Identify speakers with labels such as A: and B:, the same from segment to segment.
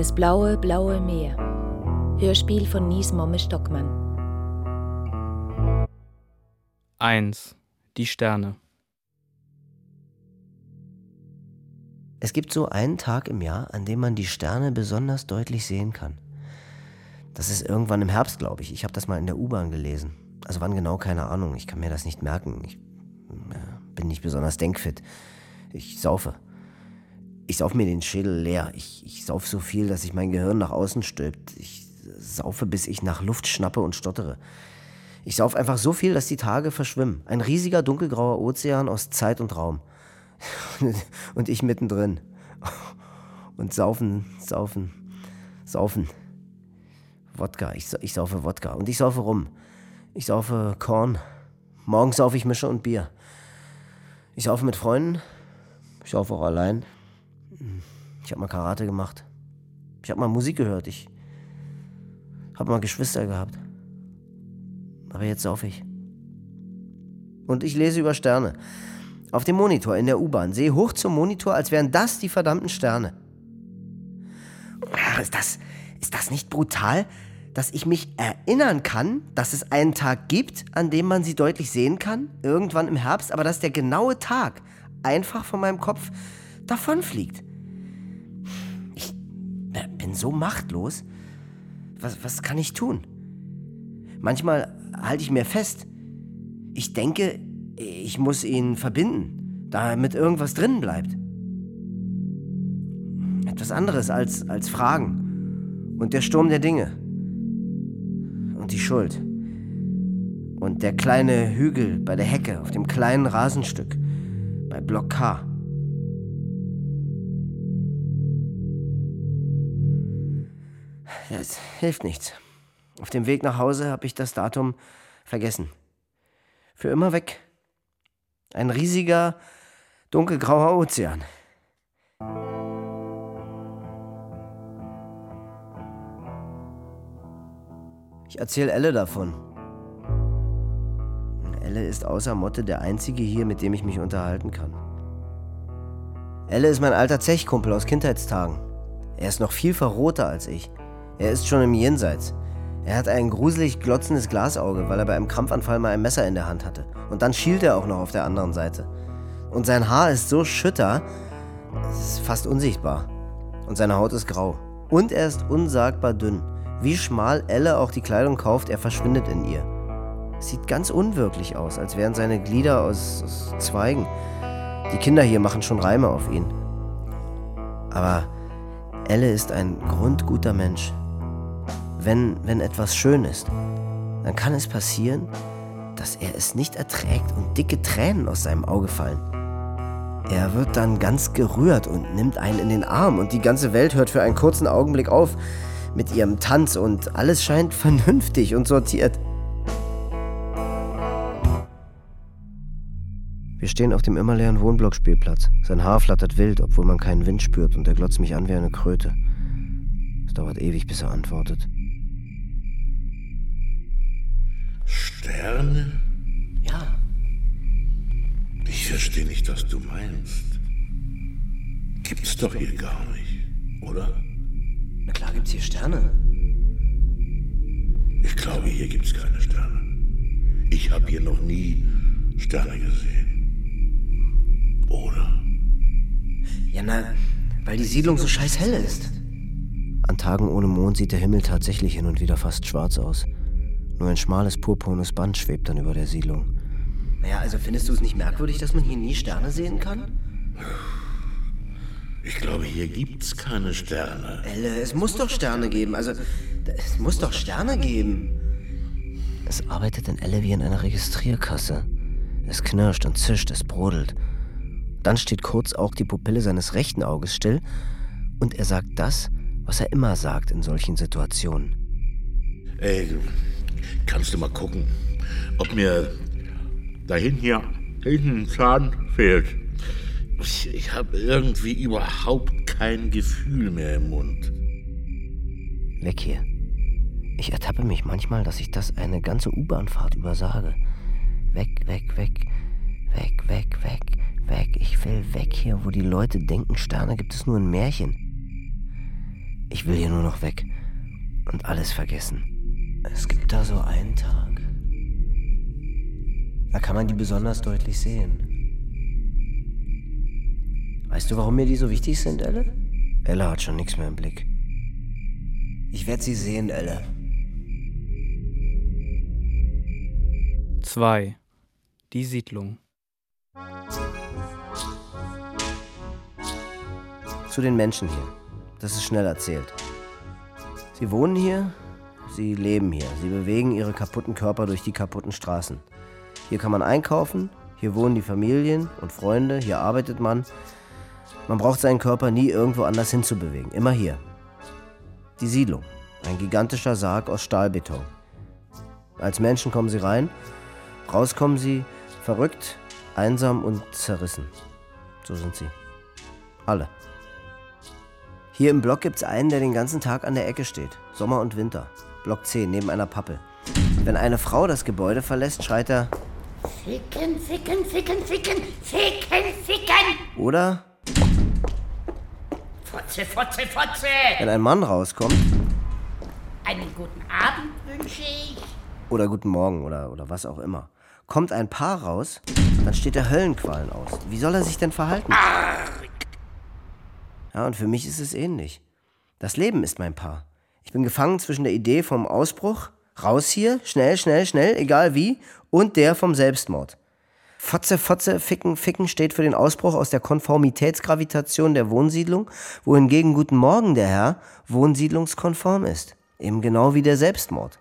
A: Das blaue, blaue Meer. Hörspiel von Nies Momme Stockmann.
B: 1. Die Sterne.
C: Es gibt so einen Tag im Jahr, an dem man die Sterne besonders deutlich sehen kann. Das ist irgendwann im Herbst, glaube ich. Ich habe das mal in der U-Bahn gelesen. Also wann genau, keine Ahnung. Ich kann mir das nicht merken. Ich äh, bin nicht besonders denkfit. Ich saufe. Ich sauf mir den Schädel leer. Ich, ich sauf so viel, dass sich mein Gehirn nach außen stülpt. Ich saufe, bis ich nach Luft schnappe und stottere. Ich sauf einfach so viel, dass die Tage verschwimmen. Ein riesiger dunkelgrauer Ozean aus Zeit und Raum. und ich mittendrin. Und saufen, saufen, saufen. Wodka. Ich, ich saufe Wodka. Und ich saufe rum. Ich saufe Korn. Morgens saufe ich Mische und Bier. Ich saufe mit Freunden. Ich saufe auch allein. Ich habe mal Karate gemacht. Ich habe mal Musik gehört. Ich habe mal Geschwister gehabt. Aber jetzt saufe ich. Und ich lese über Sterne. Auf dem Monitor in der U-Bahn. Sehe hoch zum Monitor, als wären das die verdammten Sterne. Ach, ist das, ist das nicht brutal, dass ich mich erinnern kann, dass es einen Tag gibt, an dem man sie deutlich sehen kann, irgendwann im Herbst, aber dass der genaue Tag einfach von meinem Kopf davonfliegt. Bin so machtlos. Was, was kann ich tun? Manchmal halte ich mir fest. Ich denke, ich muss ihn verbinden, damit irgendwas drin bleibt. Etwas anderes als, als Fragen. Und der Sturm der Dinge. Und die Schuld. Und der kleine Hügel bei der Hecke auf dem kleinen Rasenstück. Bei Block K. Es hilft nichts. Auf dem Weg nach Hause habe ich das Datum vergessen. Für immer weg. Ein riesiger, dunkelgrauer Ozean. Ich erzähle Elle davon. Elle ist außer Motte der einzige hier, mit dem ich mich unterhalten kann. Elle ist mein alter Zechkumpel aus Kindheitstagen. Er ist noch viel verroter als ich. Er ist schon im Jenseits. Er hat ein gruselig glotzendes Glasauge, weil er bei einem Krampfanfall mal ein Messer in der Hand hatte. Und dann schielt er auch noch auf der anderen Seite. Und sein Haar ist so schütter, es ist fast unsichtbar. Und seine Haut ist grau. Und er ist unsagbar dünn. Wie schmal Elle auch die Kleidung kauft, er verschwindet in ihr. Sieht ganz unwirklich aus, als wären seine Glieder aus, aus Zweigen. Die Kinder hier machen schon Reime auf ihn. Aber Elle ist ein grundguter Mensch wenn, wenn etwas schön ist, dann kann es passieren, dass er es nicht erträgt und dicke Tränen aus seinem Auge fallen. Er wird dann ganz gerührt und nimmt einen in den Arm und die ganze Welt hört für einen kurzen Augenblick auf mit ihrem Tanz und alles scheint vernünftig und sortiert. Wir stehen auf dem immer leeren Wohnblockspielplatz. Sein Haar flattert wild, obwohl man keinen Wind spürt und er glotzt mich an wie eine Kröte. Es dauert ewig, bis er antwortet.
D: Sterne?
C: Ja.
D: Ich verstehe nicht, was du meinst. Gibt's doch hier gar nicht, oder?
C: Na klar gibt's hier Sterne.
D: Ich glaube, hier gibt's keine Sterne. Ich habe hier noch nie Sterne gesehen. Oder?
C: Ja, na, weil die Siedlung so scheiß hell ist. An Tagen ohne Mond sieht der Himmel tatsächlich hin und wieder fast schwarz aus. Nur ein schmales purpurnes Band schwebt dann über der Siedlung. Naja, also findest du es nicht merkwürdig, dass man hier nie Sterne sehen kann?
D: Ich glaube, hier gibt's keine Sterne.
C: Elle, es muss doch Sterne geben. Also, es muss doch Sterne geben. Es arbeitet in Elle wie in einer Registrierkasse. Es knirscht und zischt, es brodelt. Dann steht kurz auch die Pupille seines rechten Auges still und er sagt das, was er immer sagt in solchen Situationen.
D: Ey, Kannst du mal gucken, ob mir da hinten hier hinten ein Zahn fehlt? Ich, ich habe irgendwie überhaupt kein Gefühl mehr im Mund.
C: Weg hier. Ich ertappe mich manchmal, dass ich das eine ganze U-Bahnfahrt übersage. Weg, weg, weg, weg, weg, weg, weg. Ich will weg hier, wo die Leute denken, Sterne gibt es nur in Märchen. Ich will hier nur noch weg und alles vergessen. Es gibt da so einen Tag. Da kann man die besonders deutlich sehen. Weißt du, warum mir die so wichtig sind, Elle? Elle hat schon nichts mehr im Blick. Ich werde sie sehen, Elle.
B: 2. Die Siedlung.
C: Zu den Menschen hier. Das ist schnell erzählt. Sie wohnen hier, sie leben hier. Sie bewegen ihre kaputten Körper durch die kaputten Straßen. Hier kann man einkaufen, hier wohnen die Familien und Freunde, hier arbeitet man. Man braucht seinen Körper nie irgendwo anders hinzubewegen, immer hier. Die Siedlung, ein gigantischer Sarg aus Stahlbeton. Als Menschen kommen sie rein, raus kommen sie verrückt, einsam und zerrissen. So sind sie. Alle. Hier im Block gibt's einen, der den ganzen Tag an der Ecke steht. Sommer und Winter. Block 10, neben einer Pappel. Wenn eine Frau das Gebäude verlässt, schreit er.
E: Ficken, ficken, ficken, ficken, ficken, ficken!
C: Oder
E: Fotze, Fotze, Fotze!
C: wenn ein Mann rauskommt.
E: Einen guten Abend wünsche ich.
C: Oder guten Morgen oder, oder was auch immer. Kommt ein Paar raus, dann steht er Höllenqualen aus. Wie soll er sich denn verhalten? Ja, und für mich ist es ähnlich. Das Leben ist mein Paar. Ich bin gefangen zwischen der Idee vom Ausbruch, raus hier, schnell, schnell, schnell, egal wie, und der vom Selbstmord. Fotze, Fotze, Ficken, Ficken steht für den Ausbruch aus der Konformitätsgravitation der Wohnsiedlung, wohingegen Guten Morgen, der Herr, wohnsiedlungskonform ist. Eben genau wie der Selbstmord.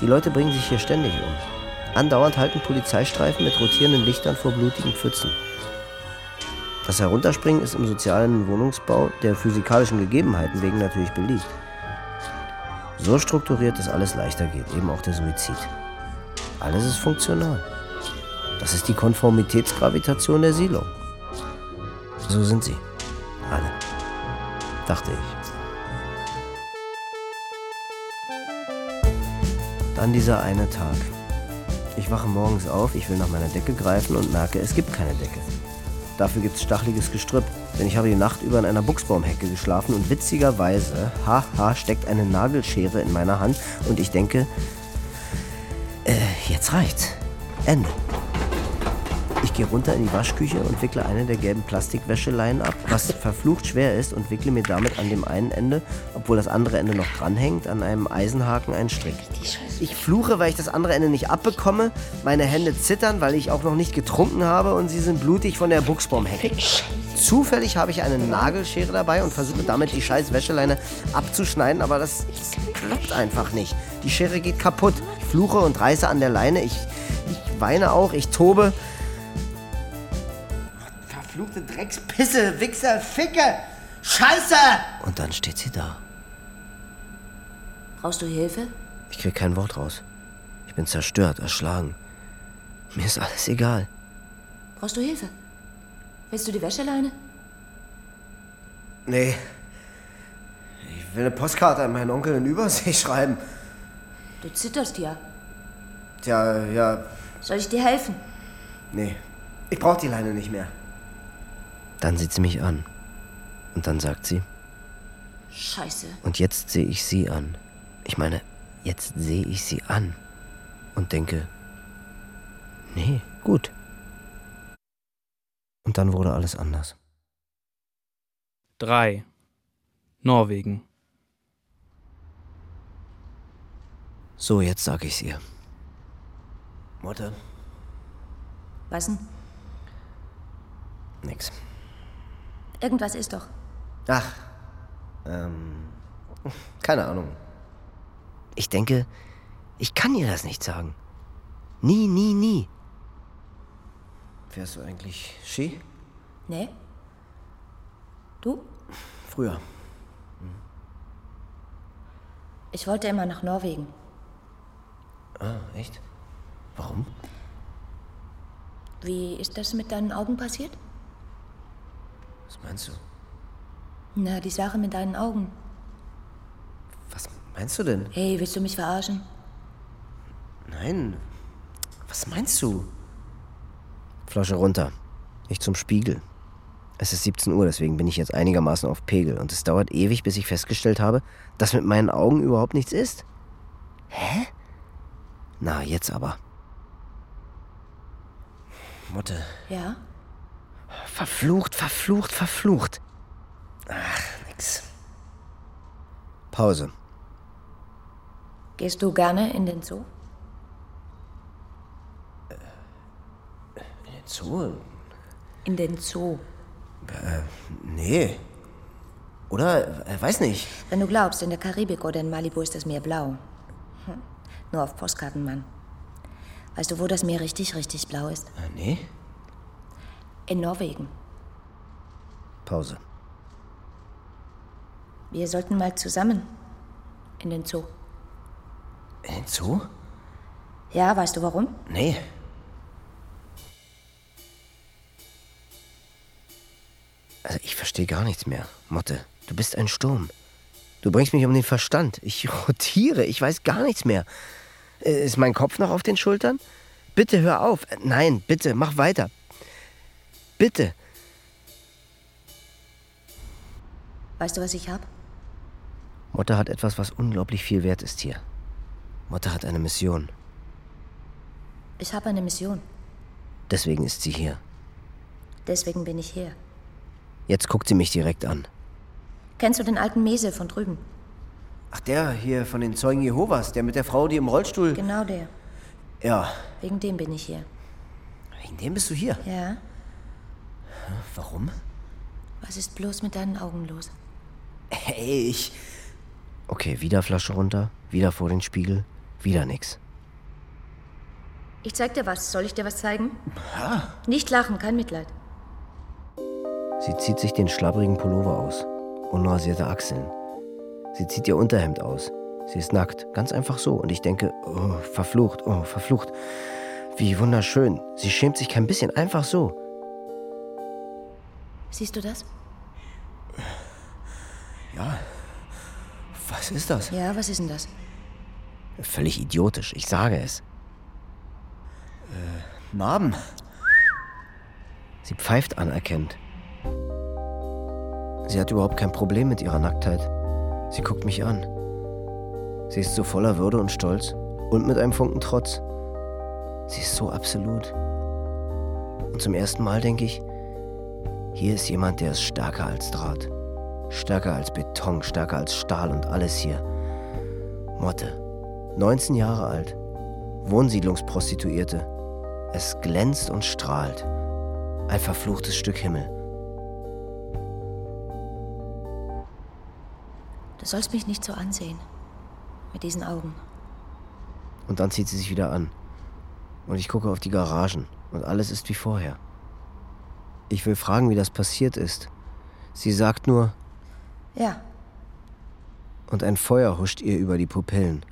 C: Die Leute bringen sich hier ständig um. Andauernd halten Polizeistreifen mit rotierenden Lichtern vor blutigen Pfützen. Das Herunterspringen ist im sozialen Wohnungsbau der physikalischen Gegebenheiten wegen natürlich beliebt. So strukturiert, dass alles leichter geht, eben auch der Suizid. Alles ist funktional. Das ist die Konformitätsgravitation der Siedlung. So sind sie. Alle. Dachte ich. Dann dieser eine Tag. Ich wache morgens auf, ich will nach meiner Decke greifen und merke, es gibt keine Decke. Dafür gibt's stacheliges Gestrüpp, denn ich habe die Nacht über in einer Buchsbaumhecke geschlafen und witzigerweise, haha, steckt eine Nagelschere in meiner Hand und ich denke, äh, jetzt reicht's. Ende. Ich gehe runter in die Waschküche und wickle eine der gelben Plastikwäscheleien ab, was verflucht schwer ist und wickle mir damit an dem einen Ende, obwohl das andere Ende noch dranhängt, an einem Eisenhaken einen Strick. Ich fluche, weil ich das andere Ende nicht abbekomme, meine Hände zittern, weil ich auch noch nicht getrunken habe und sie sind blutig von der Buchsbaumhecke. Zufällig habe ich eine Nagelschere dabei und versuche damit die scheiß Wäscheleine abzuschneiden, aber das klappt einfach nicht. Die Schere geht kaputt. Ich fluche und reiße an der Leine, ich, ich weine auch, ich tobe. Verfluchte Dreckspisse, Wichser, Ficke! Scheiße! Und dann steht sie da.
A: Brauchst du Hilfe?
C: Ich krieg kein Wort raus. Ich bin zerstört, erschlagen. Mir ist alles egal.
A: Brauchst du Hilfe? Willst du die Wäscheleine?
C: Nee. Ich will eine Postkarte an meinen Onkel in Übersee schreiben.
A: Du zitterst ja.
C: Tja, ja,
A: Soll ich dir helfen?
C: nee. Ich brauch die Leine nicht mehr. Dann sieht sie mich an. Und dann sagt sie,
A: Scheiße.
C: und jetzt sehe ich sie an. Ich meine, jetzt sehe ich sie an. Und denke, nee, gut. Und dann wurde alles anders.
B: 3. Norwegen.
C: So, jetzt sag ich's ihr. Mutter,
A: Was denn?
C: nix.
A: Irgendwas ist doch.
C: Ach, ähm, keine Ahnung. Ich denke, ich kann ihr das nicht sagen. Nie, nie, nie. Fährst du eigentlich Ski?
A: Nee? Du?
C: Früher.
A: Ich wollte immer nach Norwegen.
C: Ah, echt? Warum?
A: Wie ist das mit deinen Augen passiert?
C: Was meinst du?
A: Na, die Sache mit deinen Augen.
C: Was meinst du denn?
A: Hey, willst du mich verarschen?
C: Nein. Was meinst du? Flasche runter. Ich zum Spiegel. Es ist 17 Uhr, deswegen bin ich jetzt einigermaßen auf Pegel. Und es dauert ewig, bis ich festgestellt habe, dass mit meinen Augen überhaupt nichts ist. Hä? Na, jetzt aber. Mutte.
A: Ja?
C: Verflucht, verflucht, verflucht. Ach, nix. Pause.
A: Gehst du gerne in den Zoo?
C: Zoo?
A: In den Zoo.
C: Nee. Oder? Äh, weiß nicht.
A: Wenn du glaubst, in der Karibik oder in Malibu ist das Meer blau. Hm. Nur auf Postkarten, Mann. Weißt du, wo das Meer richtig, richtig blau ist?
C: Äh, nee.
A: In Norwegen.
C: Pause.
A: Wir sollten mal zusammen in den Zoo.
C: In den Zoo?
A: Ja, weißt du warum?
C: Nee. Also ich verstehe gar nichts mehr. Motte, du bist ein Sturm. Du bringst mich um den Verstand. Ich rotiere, ich weiß gar nichts mehr. Äh, Ist mein Kopf noch auf den Schultern? Bitte hör auf. Äh, Nein, bitte, mach weiter. Bitte.
A: Weißt du, was ich hab?
C: Motte hat etwas, was unglaublich viel wert ist hier. Motte hat eine Mission.
A: Ich habe eine Mission.
C: Deswegen ist sie hier.
A: Deswegen bin ich hier.
C: Jetzt guckt sie mich direkt an.
A: Kennst du den alten Mese von drüben?
C: Ach, der hier von den Zeugen Jehovas, der mit der Frau, die im Rollstuhl.
A: Genau der.
C: Ja,
A: Wegen dem bin ich hier.
C: wegen dem bist du hier.
A: Ja?
C: Warum?
A: Was ist bloß mit deinen Augen los?
C: Hey, ich. Okay, wieder Flasche runter, wieder vor den Spiegel, wieder nix.
A: Ich zeig dir was. Soll ich dir was zeigen? Nicht lachen, kein Mitleid.
C: Sie zieht sich den schlabbrigen Pullover aus. Unrasierte Achseln. Sie zieht ihr Unterhemd aus. Sie ist nackt, ganz einfach so. Und ich denke, oh, verflucht, oh, verflucht. Wie wunderschön. Sie schämt sich kein bisschen, einfach so.
A: Siehst du das?
C: Was ist das?
A: Ja, was ist denn das?
C: Völlig idiotisch, ich sage es. Äh, Narben. Sie pfeift anerkennt. Sie hat überhaupt kein Problem mit ihrer Nacktheit. Sie guckt mich an. Sie ist so voller Würde und Stolz und mit einem Funken Trotz. Sie ist so absolut. Und zum ersten Mal denke ich, hier ist jemand, der ist stärker als Draht. Stärker als Beton, stärker als Stahl und alles hier. Motte, 19 Jahre alt, Wohnsiedlungsprostituierte. Es glänzt und strahlt. Ein verfluchtes Stück Himmel.
A: Du sollst mich nicht so ansehen. Mit diesen Augen.
C: Und dann zieht sie sich wieder an. Und ich gucke auf die Garagen und alles ist wie vorher. Ich will fragen, wie das passiert ist. Sie sagt nur,
A: Ja,
C: und ein Feuer huscht ihr über die Pupillen.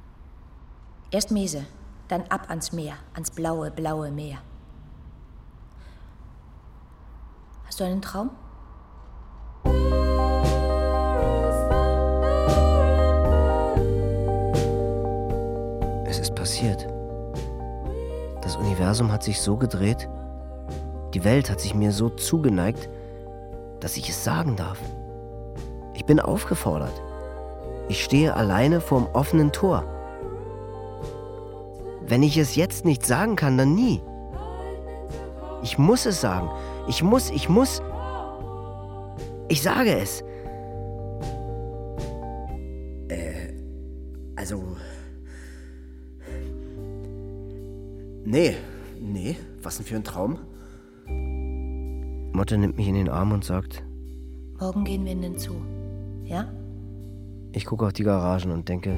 A: erst Mese, dann ab ans Meer, ans blaue, blaue Meer. Hast du einen Traum?
C: Es ist passiert. Das Universum hat sich so gedreht, die Welt hat sich mir so zugeneigt, dass ich es sagen darf. Ich bin aufgefordert. Ich stehe alleine vorm offenen Tor. Wenn ich es jetzt nicht sagen kann, dann nie. Ich muss es sagen. Ich muss, ich muss. Ich sage es. Äh, also. Nee, nee, was denn für ein Traum? Motte nimmt mich in den Arm und sagt,
A: Morgen gehen wir in den Zoo. Ja?
C: ich gucke auf die Garagen und denke,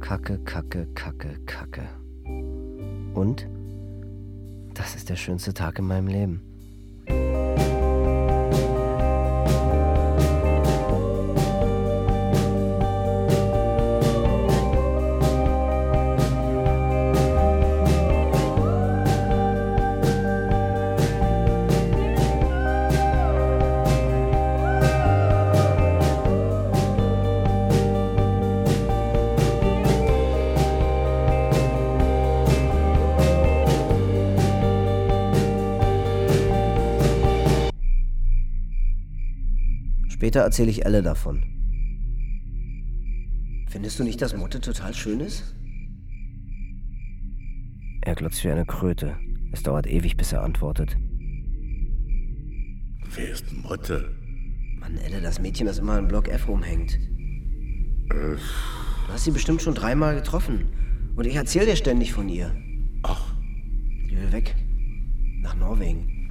C: Kacke, Kacke, Kacke, Kacke. Und das ist der schönste Tag in meinem Leben. Später erzähle ich Elle davon. Findest du nicht, dass Motte total schön ist? Er glotzt wie eine Kröte. Es dauert ewig, bis er antwortet.
D: Wer ist Motte?
C: Mann, Elle, das Mädchen, das immer im Block F rumhängt. Du hast sie bestimmt schon dreimal getroffen. Und ich erzähle dir ständig von ihr.
D: Ach,
C: Die will weg. Nach Norwegen.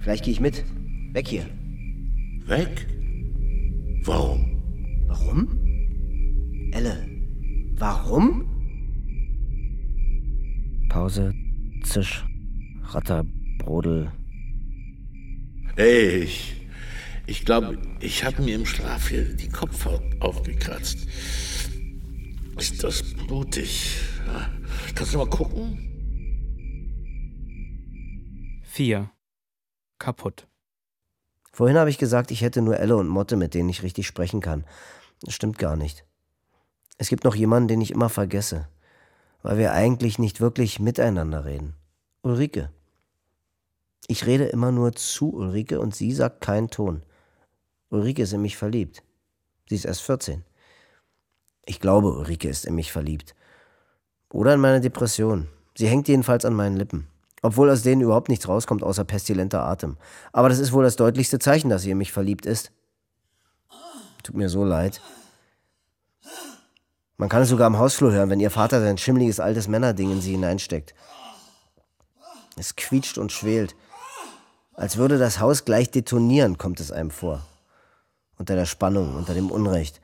C: Vielleicht gehe ich mit. Weg hier.
D: Weg? Warum?
C: Warum? Elle. Warum? Pause. Zisch. Ratter. Brodel.
D: Ey, ich, ich glaube, ich habe mir im Schlaf hier die Kopfhaut aufgekratzt. Ist das blutig? Kannst du mal gucken?
B: 4. Kaputt.
C: Vorhin habe ich gesagt, ich hätte nur Elle und Motte, mit denen ich richtig sprechen kann. Das stimmt gar nicht. Es gibt noch jemanden, den ich immer vergesse, weil wir eigentlich nicht wirklich miteinander reden. Ulrike. Ich rede immer nur zu Ulrike und sie sagt keinen Ton. Ulrike ist in mich verliebt. Sie ist erst 14. Ich glaube, Ulrike ist in mich verliebt. Oder in meine Depression. Sie hängt jedenfalls an meinen Lippen. Obwohl aus denen überhaupt nichts rauskommt außer pestilenter Atem. Aber das ist wohl das deutlichste Zeichen, dass sie in mich verliebt ist. Tut mir so leid. Man kann es sogar am Hausflur hören, wenn ihr Vater sein schimmliges altes Männerding in sie hineinsteckt. Es quietscht und schwelt. Als würde das Haus gleich detonieren, kommt es einem vor. Unter der Spannung, unter dem Unrecht.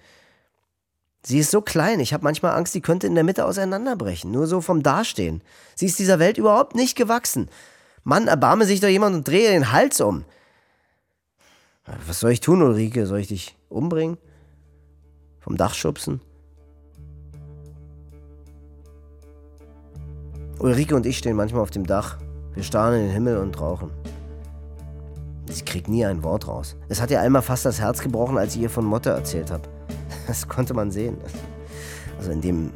C: Sie ist so klein, ich habe manchmal Angst, sie könnte in der Mitte auseinanderbrechen, nur so vom Dastehen. Sie ist dieser Welt überhaupt nicht gewachsen. Mann, erbarme sich doch jemand und drehe den Hals um. Was soll ich tun, Ulrike? Soll ich dich umbringen? Vom Dach schubsen? Ulrike und ich stehen manchmal auf dem Dach. Wir starren in den Himmel und rauchen. Sie kriegt nie ein Wort raus. Es hat ihr einmal fast das Herz gebrochen, als ich ihr von Motte erzählt habe. Das konnte man sehen. Also in dem,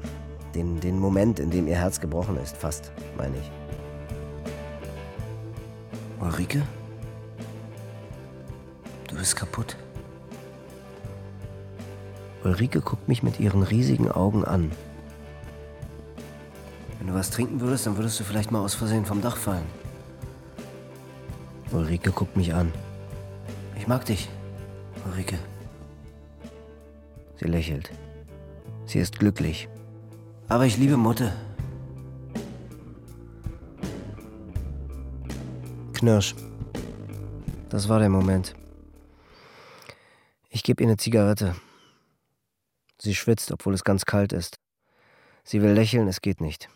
C: den, den Moment, in dem ihr Herz gebrochen ist, fast, meine ich. Ulrike? Du bist kaputt. Ulrike guckt mich mit ihren riesigen Augen an. Wenn du was trinken würdest, dann würdest du vielleicht mal aus Versehen vom Dach fallen. Ulrike guckt mich an. Ich mag dich, Ulrike. Sie lächelt. Sie ist glücklich. Aber ich liebe Mutte. Knirsch. Das war der Moment. Ich gebe ihr eine Zigarette. Sie schwitzt, obwohl es ganz kalt ist. Sie will lächeln, es geht nicht.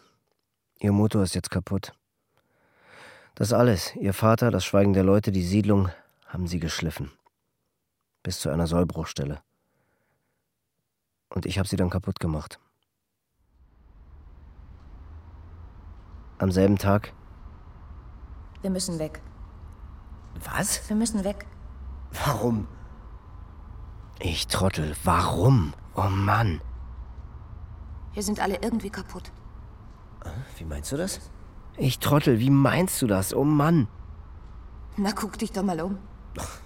C: Ihr Motor ist jetzt kaputt. Das alles, ihr Vater, das Schweigen der Leute, die Siedlung, haben sie geschliffen. Bis zu einer Sollbruchstelle. Und ich habe sie dann kaputt gemacht. Am selben Tag.
A: Wir müssen weg.
C: Was?
A: Wir müssen weg.
C: Warum? Ich Trottel, warum? Oh Mann.
A: Wir sind alle irgendwie kaputt.
C: Wie meinst du das? Ich Trottel, wie meinst du das? Oh Mann.
A: Na, guck dich doch mal um.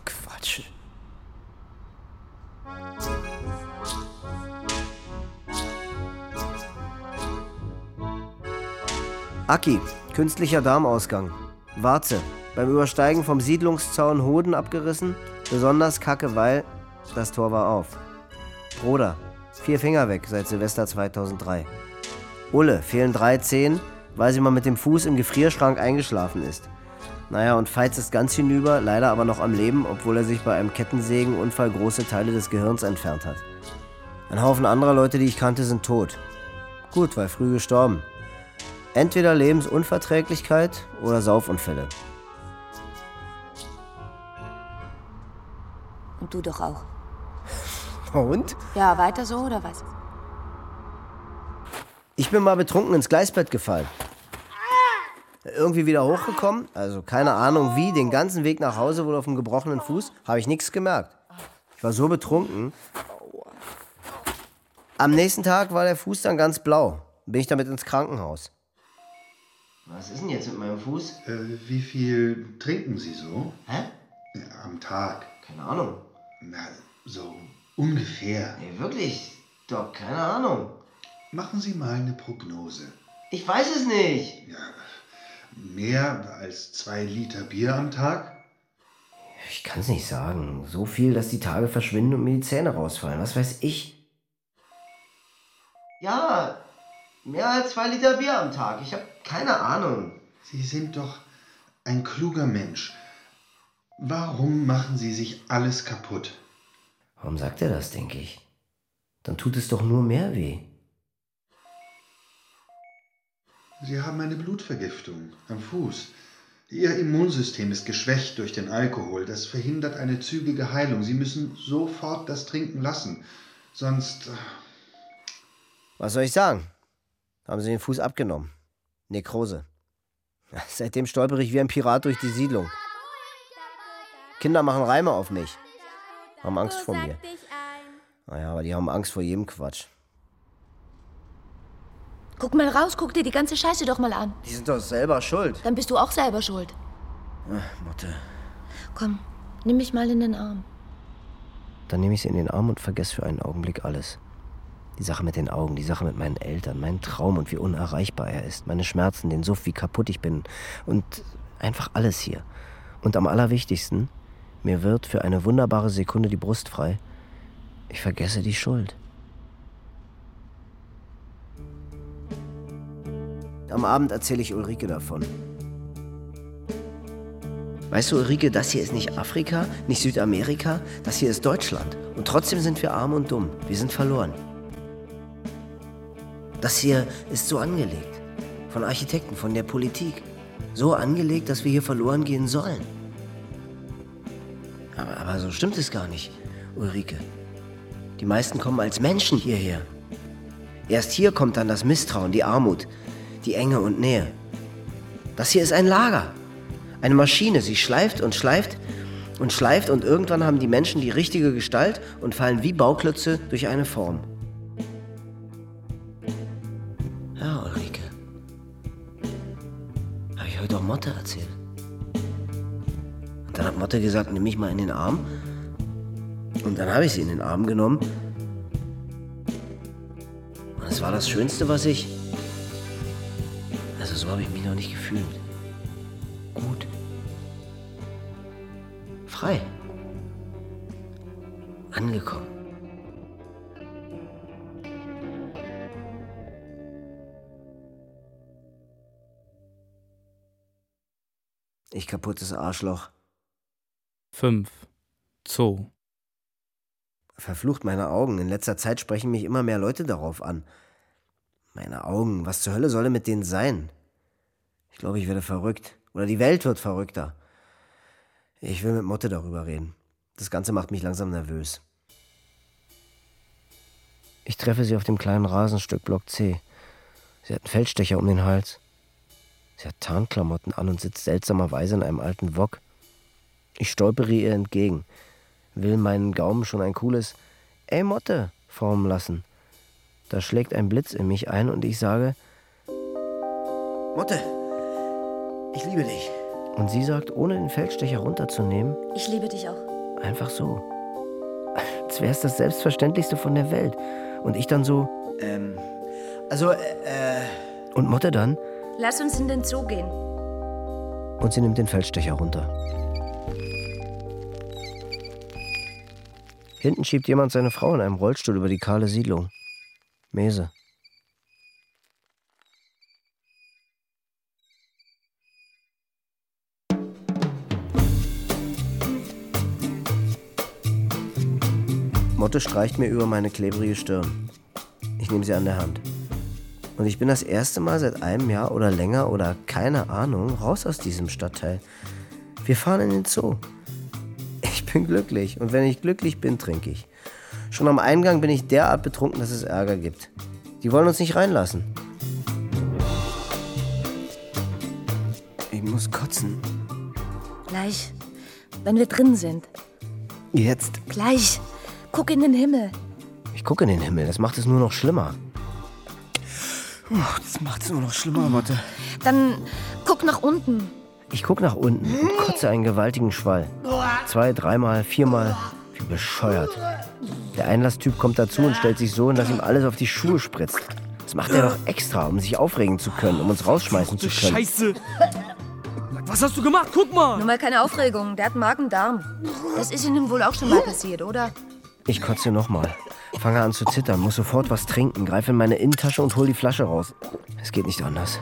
C: Quatsch. Aki, künstlicher Darmausgang. Warze, beim Übersteigen vom Siedlungszaun Hoden abgerissen. Besonders kacke, weil das Tor war auf. Bruder, vier Finger weg seit Silvester 2003. Ulle, fehlen drei Zehen, weil sie mal mit dem Fuß im Gefrierschrank eingeschlafen ist. Naja, und Feitz ist ganz hinüber, leider aber noch am Leben, obwohl er sich bei einem Kettensägenunfall große Teile des Gehirns entfernt hat. Ein Haufen anderer Leute, die ich kannte, sind tot. Gut, weil früh gestorben. Entweder Lebensunverträglichkeit oder Saufunfälle.
A: Und du doch auch.
C: Und?
A: Ja, weiter so oder was?
C: Ich bin mal betrunken ins Gleisbett gefallen. Irgendwie wieder hochgekommen, also keine Ahnung wie, den ganzen Weg nach Hause wohl auf dem gebrochenen Fuß, habe ich nichts gemerkt. Ich war so betrunken. Am nächsten Tag war der Fuß dann ganz blau. Bin ich damit ins Krankenhaus. Was ist denn jetzt mit meinem Fuß?
F: Äh, wie viel trinken Sie so?
C: Hä?
F: Am Tag?
C: Keine Ahnung.
F: Na, so ungefähr.
C: Nee, wirklich, Doc, keine Ahnung.
F: Machen Sie mal eine Prognose.
C: Ich weiß es nicht.
F: Ja, mehr als zwei Liter Bier am Tag?
C: Ich kann es nicht sagen. So viel, dass die Tage verschwinden und mir die Zähne rausfallen. Was weiß ich? Ja, mehr als zwei Liter Bier am Tag. Ich habe keine Ahnung.
F: Sie sind doch ein kluger Mensch. Warum machen Sie sich alles kaputt?
C: Warum sagt er das, denke ich? Dann tut es doch nur mehr weh.
F: Sie haben eine Blutvergiftung am Fuß. Ihr Immunsystem ist geschwächt durch den Alkohol. Das verhindert eine zügige Heilung. Sie müssen sofort das Trinken lassen. Sonst. äh,
C: Was soll ich sagen? Haben sie den Fuß abgenommen. Nekrose. Seitdem stolpere ich wie ein Pirat durch die Siedlung. Kinder machen Reime auf mich. Haben Angst vor mir. Naja, aber die haben Angst vor jedem Quatsch.
A: Guck mal raus, guck dir die ganze Scheiße doch mal an.
C: Die sind doch selber schuld.
A: Dann bist du auch selber schuld.
C: Ach, Mutter.
A: Komm, nimm mich mal in den Arm.
C: Dann nehme ich sie in den Arm und vergesse für einen Augenblick alles. Die Sache mit den Augen, die Sache mit meinen Eltern, meinen Traum und wie unerreichbar er ist, meine Schmerzen, den Suff, wie kaputt ich bin und einfach alles hier. Und am allerwichtigsten, mir wird für eine wunderbare Sekunde die Brust frei. Ich vergesse die Schuld. Am Abend erzähle ich Ulrike davon. Weißt du, Ulrike, das hier ist nicht Afrika, nicht Südamerika, das hier ist Deutschland. Und trotzdem sind wir arm und dumm. Wir sind verloren. Das hier ist so angelegt. Von Architekten, von der Politik. So angelegt, dass wir hier verloren gehen sollen. Aber, aber so stimmt es gar nicht, Ulrike. Die meisten kommen als Menschen hierher. Erst hier kommt dann das Misstrauen, die Armut, die Enge und Nähe. Das hier ist ein Lager. Eine Maschine. Sie schleift und schleift und schleift und irgendwann haben die Menschen die richtige Gestalt und fallen wie Bauklötze durch eine Form. Und dann hat Motte gesagt, nimm mich mal in den Arm. Und dann habe ich sie in den Arm genommen. Und es war das Schönste, was ich. Also so habe ich mich noch nicht gefühlt. Gut. Frei. Angekommen. Ich kaputtes Arschloch.
B: 5. Zoo.
C: Verflucht meine Augen. In letzter Zeit sprechen mich immer mehr Leute darauf an. Meine Augen, was zur Hölle soll mit denen sein? Ich glaube, ich werde verrückt. Oder die Welt wird verrückter. Ich will mit Motte darüber reden. Das Ganze macht mich langsam nervös. Ich treffe sie auf dem kleinen Rasenstück Block C. Sie hat einen Feldstecher um den Hals. Sie hat Tarnklamotten an und sitzt seltsamerweise in einem alten Wok. Ich stolpere ihr entgegen, will meinen Gaumen schon ein cooles Ey Motte formen lassen. Da schlägt ein Blitz in mich ein und ich sage Motte, ich liebe dich. Und sie sagt, ohne den Feldstecher runterzunehmen,
A: Ich liebe dich auch.
C: einfach so. Als wäre es das Selbstverständlichste von der Welt. Und ich dann so, ähm, also, äh, und Motte dann,
A: Lass uns in den Zoo gehen.
C: und sie nimmt den Feldstecher runter. Hinten schiebt jemand seine Frau in einem Rollstuhl über die kahle Siedlung. Mese. Motte streicht mir über meine klebrige Stirn. Ich nehme sie an der Hand. Und ich bin das erste Mal seit einem Jahr oder länger oder keine Ahnung raus aus diesem Stadtteil. Wir fahren in den Zoo. Ich bin glücklich und wenn ich glücklich bin, trinke ich. Schon am Eingang bin ich derart betrunken, dass es Ärger gibt. Die wollen uns nicht reinlassen. Ich muss kotzen.
A: Gleich, wenn wir drin sind.
C: Jetzt.
A: Gleich. Guck in den Himmel.
C: Ich gucke in den Himmel, das macht es nur noch schlimmer. Oh, das macht es nur noch schlimmer, Motte.
A: Dann guck nach unten.
C: Ich gucke nach unten und kotze einen gewaltigen Schwall. Zwei, dreimal, viermal. Wie Bescheuert. Der Einlasstyp kommt dazu und stellt sich so hin, dass ihm alles auf die Schuhe spritzt. Das macht er doch extra, um sich aufregen zu können, um uns rausschmeißen zu können.
G: Scheiße! Was hast du gemacht? Guck mal!
A: Nur mal keine Aufregung. Der hat Magen-Darm. Das ist Ihnen wohl auch schon mal passiert, oder?
C: Ich kotze nochmal. Fange an zu zittern, muss sofort was trinken, greife in meine Innentasche und hol die Flasche raus. Es geht nicht anders.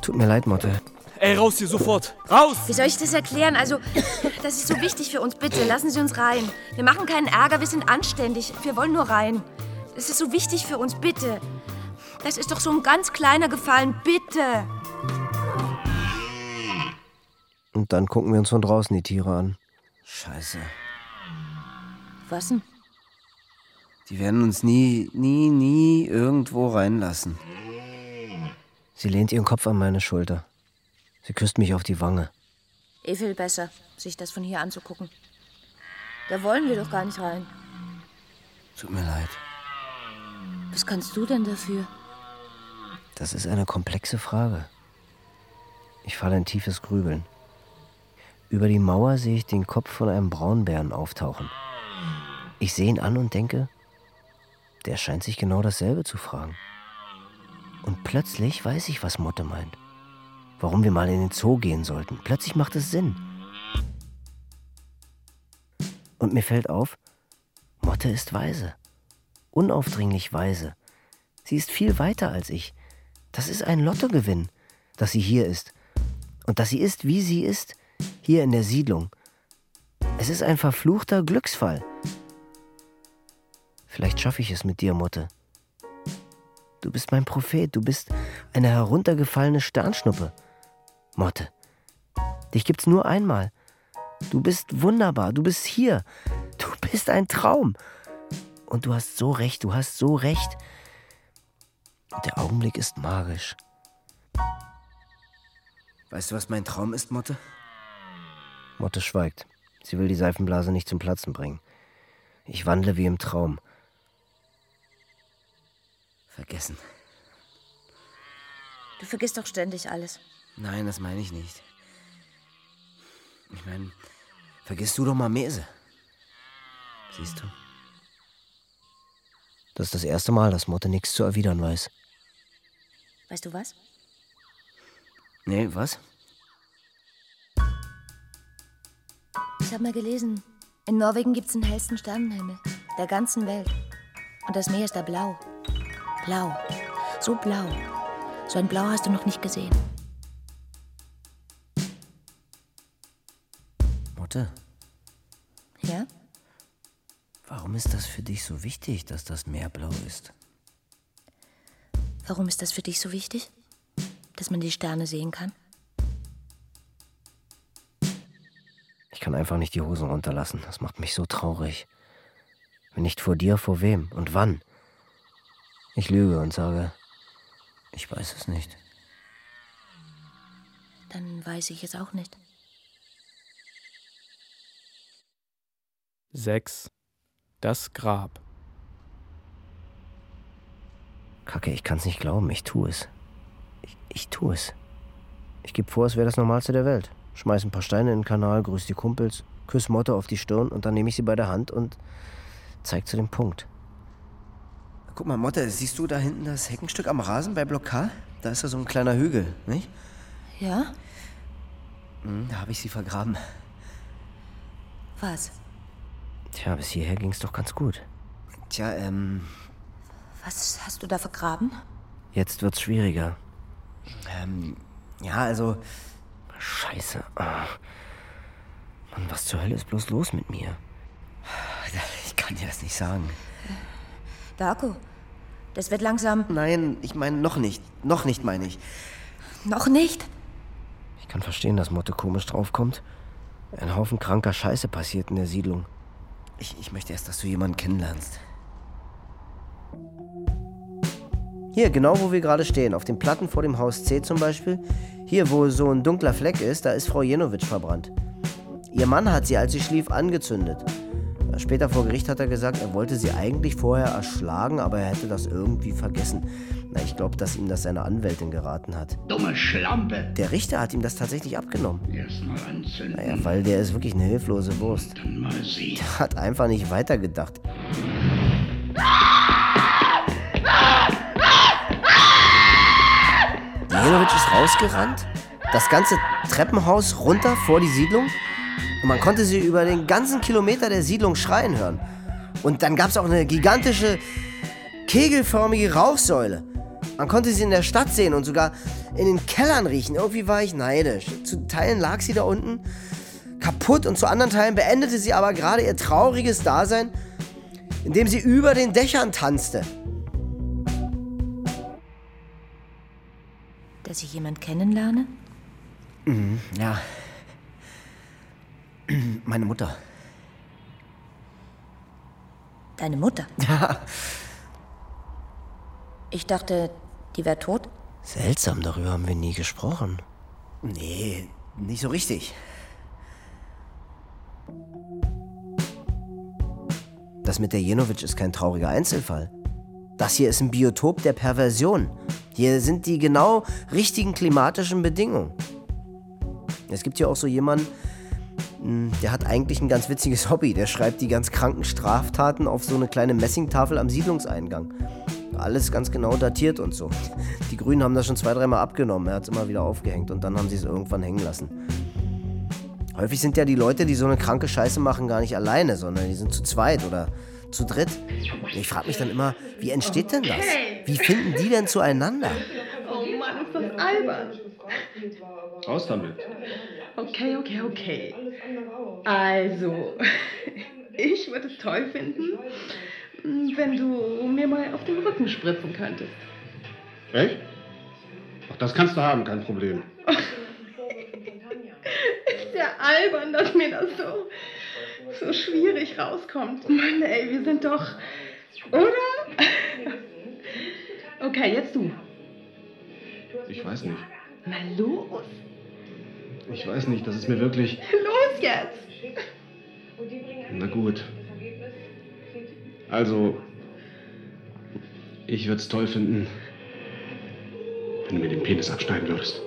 C: Tut mir leid, Motte.
G: Ey, raus hier, sofort! Raus!
A: Wie soll ich das erklären? Also, das ist so wichtig für uns. Bitte, lassen Sie uns rein. Wir machen keinen Ärger, wir sind anständig. Wir wollen nur rein. Das ist so wichtig für uns. Bitte. Das ist doch so ein ganz kleiner Gefallen. Bitte.
C: Und dann gucken wir uns von draußen die Tiere an. Scheiße.
A: Was denn?
C: Die werden uns nie, nie, nie irgendwo reinlassen. Sie lehnt ihren Kopf an meine Schulter. Sie küsst mich auf die Wange.
A: Eh viel besser, sich das von hier anzugucken. Da wollen wir doch gar nicht rein.
C: Tut mir leid.
A: Was kannst du denn dafür?
C: Das ist eine komplexe Frage. Ich falle in tiefes Grübeln. Über die Mauer sehe ich den Kopf von einem Braunbären auftauchen. Ich sehe ihn an und denke, der scheint sich genau dasselbe zu fragen. Und plötzlich weiß ich, was Motte meint. Warum wir mal in den Zoo gehen sollten. Plötzlich macht es Sinn. Und mir fällt auf, Motte ist weise. Unaufdringlich weise. Sie ist viel weiter als ich. Das ist ein Lottogewinn, dass sie hier ist. Und dass sie ist, wie sie ist, hier in der Siedlung. Es ist ein verfluchter Glücksfall. Vielleicht schaffe ich es mit dir, Motte. Du bist mein Prophet, du bist eine heruntergefallene Sternschnuppe. Motte, dich gibt's nur einmal. Du bist wunderbar, du bist hier. Du bist ein Traum. Und du hast so recht, du hast so recht. Und der Augenblick ist magisch. Weißt du, was mein Traum ist, Motte? Motte schweigt. Sie will die Seifenblase nicht zum Platzen bringen. Ich wandle wie im Traum. Vergessen.
A: Du vergisst doch ständig alles.
C: Nein, das meine ich nicht. Ich meine, vergisst du doch mal Mese. Siehst du? Das ist das erste Mal, dass Motte nichts zu erwidern weiß.
A: Weißt du was?
C: Nee, was?
A: Ich habe mal gelesen, in Norwegen gibt's den hellsten Sternenhimmel der ganzen Welt. Und das Meer ist da blau. Blau. So blau. So ein Blau hast du noch nicht gesehen.
C: Motte,
A: Ja?
C: warum ist das für dich so wichtig, dass das Meer blau ist?
A: Warum ist das für dich so wichtig? Dass man die Sterne sehen kann?
C: Ich kann einfach nicht die Hosen runterlassen. Das macht mich so traurig. Wenn nicht vor dir, vor wem und wann? Ich lüge und sage, ich weiß es nicht.
A: Dann weiß ich es auch nicht.
B: 6. Das Grab.
C: Kacke, ich kann's nicht glauben. Ich tue es. Ich, ich tue es. Ich gebe vor, es wäre das Normalste der Welt. Schmeiß ein paar Steine in den Kanal, grüß die Kumpels, küss Motte auf die Stirn und dann nehme ich sie bei der Hand und zeig zu dem Punkt. Guck mal, Motte, siehst du da hinten das Heckenstück am Rasen bei Block K? Da ist ja so ein kleiner Hügel, nicht?
A: Ja?
C: Hm, da habe ich sie vergraben.
A: Was?
C: Tja, bis hierher ging's doch ganz gut. Tja, ähm,
A: Was hast du da vergraben?
C: jetzt wird's schwieriger. Ähm, ja, also. Scheiße. Ah. Mann, was zur Hölle ist bloß los mit mir? Ich kann dir das nicht sagen.
A: Darko, das wird langsam.
C: Nein, ich meine noch nicht. Noch nicht, meine ich.
A: Noch nicht?
C: Ich kann verstehen, dass Motte komisch draufkommt. Ein Haufen kranker Scheiße passiert in der Siedlung. Ich, ich möchte erst, dass du jemanden kennenlernst. Hier, genau wo wir gerade stehen, auf den Platten vor dem Haus C zum Beispiel. Hier, wo so ein dunkler Fleck ist, da ist Frau Jenowitsch verbrannt. Ihr Mann hat sie, als sie schlief, angezündet. Später vor Gericht hat er gesagt, er wollte sie eigentlich vorher erschlagen, aber er hätte das irgendwie vergessen. Na, ich glaube, dass ihm das seine Anwältin geraten hat.
E: Dumme Schlampe.
C: Der Richter hat ihm das tatsächlich abgenommen.
E: Erst mal anzünden,
C: Naja, weil der ist wirklich eine hilflose Wurst.
E: dann mal sehen.
C: Der hat einfach nicht weitergedacht. Jenovic ist rausgerannt, das ganze Treppenhaus runter vor die Siedlung und man konnte sie über den ganzen Kilometer der Siedlung schreien hören. Und dann gab es auch eine gigantische, kegelförmige Rauchsäule. Man konnte sie in der Stadt sehen und sogar in den Kellern riechen. Irgendwie war ich neidisch. Zu Teilen lag sie da unten kaputt und zu anderen Teilen beendete sie aber gerade ihr trauriges Dasein, indem sie über den Dächern tanzte.
A: Dass ich jemand kennenlerne?
C: Ja. Meine Mutter.
A: Deine Mutter.
C: Ja.
A: Ich dachte, die wäre tot.
C: Seltsam, darüber haben wir nie gesprochen. Nee, nicht so richtig. Das mit der Jenovic ist kein trauriger Einzelfall. Das hier ist ein Biotop der Perversion. Hier sind die genau richtigen klimatischen Bedingungen. Es gibt hier auch so jemanden, der hat eigentlich ein ganz witziges Hobby. Der schreibt die ganz kranken Straftaten auf so eine kleine Messingtafel am Siedlungseingang. Alles ganz genau datiert und so. Die Grünen haben das schon zwei, dreimal abgenommen. Er hat es immer wieder aufgehängt und dann haben sie es irgendwann hängen lassen. Häufig sind ja die Leute, die so eine kranke Scheiße machen, gar nicht alleine, sondern die sind zu zweit oder zu dritt. Ich frage mich dann immer, wie entsteht denn das? Wie finden die denn zueinander?
H: Oh Mann, ist das albern.
I: Raus damit.
H: Okay, okay, okay. Also, ich würde es toll finden, wenn du mir mal auf den Rücken spritzen könntest.
I: Echt? Ach, das kannst du haben, kein Problem.
H: Ist ja albern, dass mir das so, so schwierig rauskommt. Mann, ey, wir sind doch. Oder? Okay, jetzt du.
I: Ich weiß nicht.
H: Na los,
I: Ich weiß nicht, das ist mir wirklich.
H: los jetzt.
I: Na gut. Also, ich würde es toll finden, wenn du mir den Penis abschneiden würdest.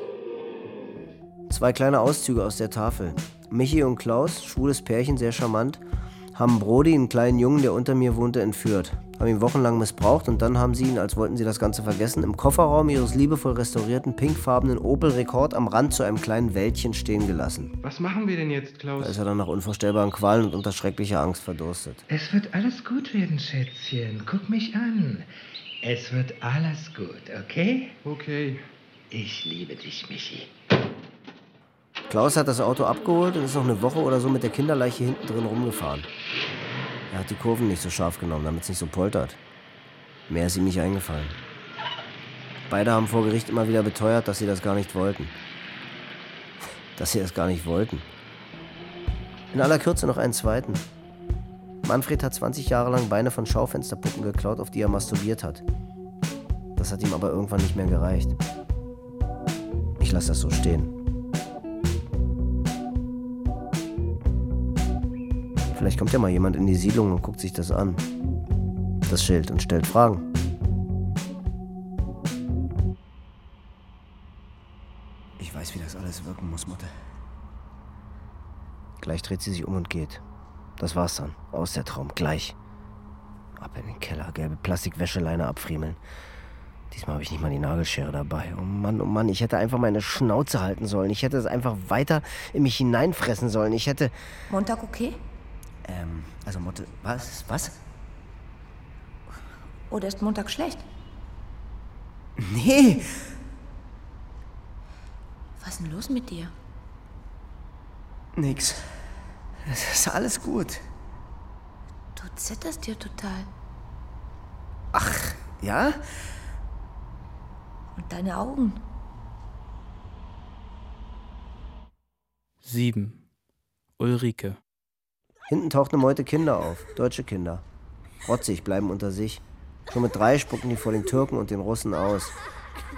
C: Zwei kleine Auszüge aus der Tafel. Michi und Klaus, schwules Pärchen, sehr charmant, haben Brody, einen kleinen Jungen, der unter mir wohnte, entführt. Haben ihn wochenlang missbraucht und dann haben sie ihn, als wollten sie das Ganze vergessen, im Kofferraum ihres liebevoll restaurierten pinkfarbenen Opel Rekord am Rand zu einem kleinen Wäldchen stehen gelassen.
J: Was machen wir denn jetzt,
C: Da
J: Klaus?
C: ist er dann nach unvorstellbaren Qualen und unter schrecklicher Angst verdurstet.
J: Es wird alles gut werden, Schätzchen. Guck mich an. Es wird alles gut, okay?
I: Okay.
J: Ich liebe dich, Michi.
C: Klaus hat das Auto abgeholt und ist noch eine Woche oder so mit der Kinderleiche hinten drin rumgefahren. Er hat die Kurven nicht so scharf genommen, damit es nicht so poltert. Mehr ist ihm nicht eingefallen. Beide haben vor Gericht immer wieder beteuert, dass sie das gar nicht wollten. Dass sie das gar nicht wollten. In aller Kürze noch einen zweiten. Manfred hat 20 Jahre lang Beine von Schaufensterpuppen geklaut, auf die er masturbiert hat. Das hat ihm aber irgendwann nicht mehr gereicht. Ich lasse das so stehen. Vielleicht kommt ja mal jemand in die Siedlung und guckt sich das an. Das Schild und stellt Fragen. Ich weiß, wie das alles wirken muss, Mutter. Gleich dreht sie sich um und geht. Das war's dann. Aus der Traum. Gleich. Ab in den Keller. Gelbe Plastikwäscheleine abfriemeln. Diesmal habe ich nicht mal die Nagelschere dabei. Oh Mann, oh Mann, ich hätte einfach meine Schnauze halten sollen. Ich hätte es einfach weiter in mich hineinfressen sollen. Ich hätte.
A: Montag okay?
C: Ähm, also Motte. Was? Was?
A: Oder ist Montag schlecht?
C: Nee!
A: Was ist denn los mit dir?
C: Nix. Es ist alles gut.
A: Du zitterst dir total.
C: Ach, ja?
A: Und deine Augen.
B: 7. Ulrike.
C: Hinten taucht eine Meute Kinder auf. Deutsche Kinder. Rotzig, bleiben unter sich. Schon mit drei spucken die vor den Türken und den Russen aus.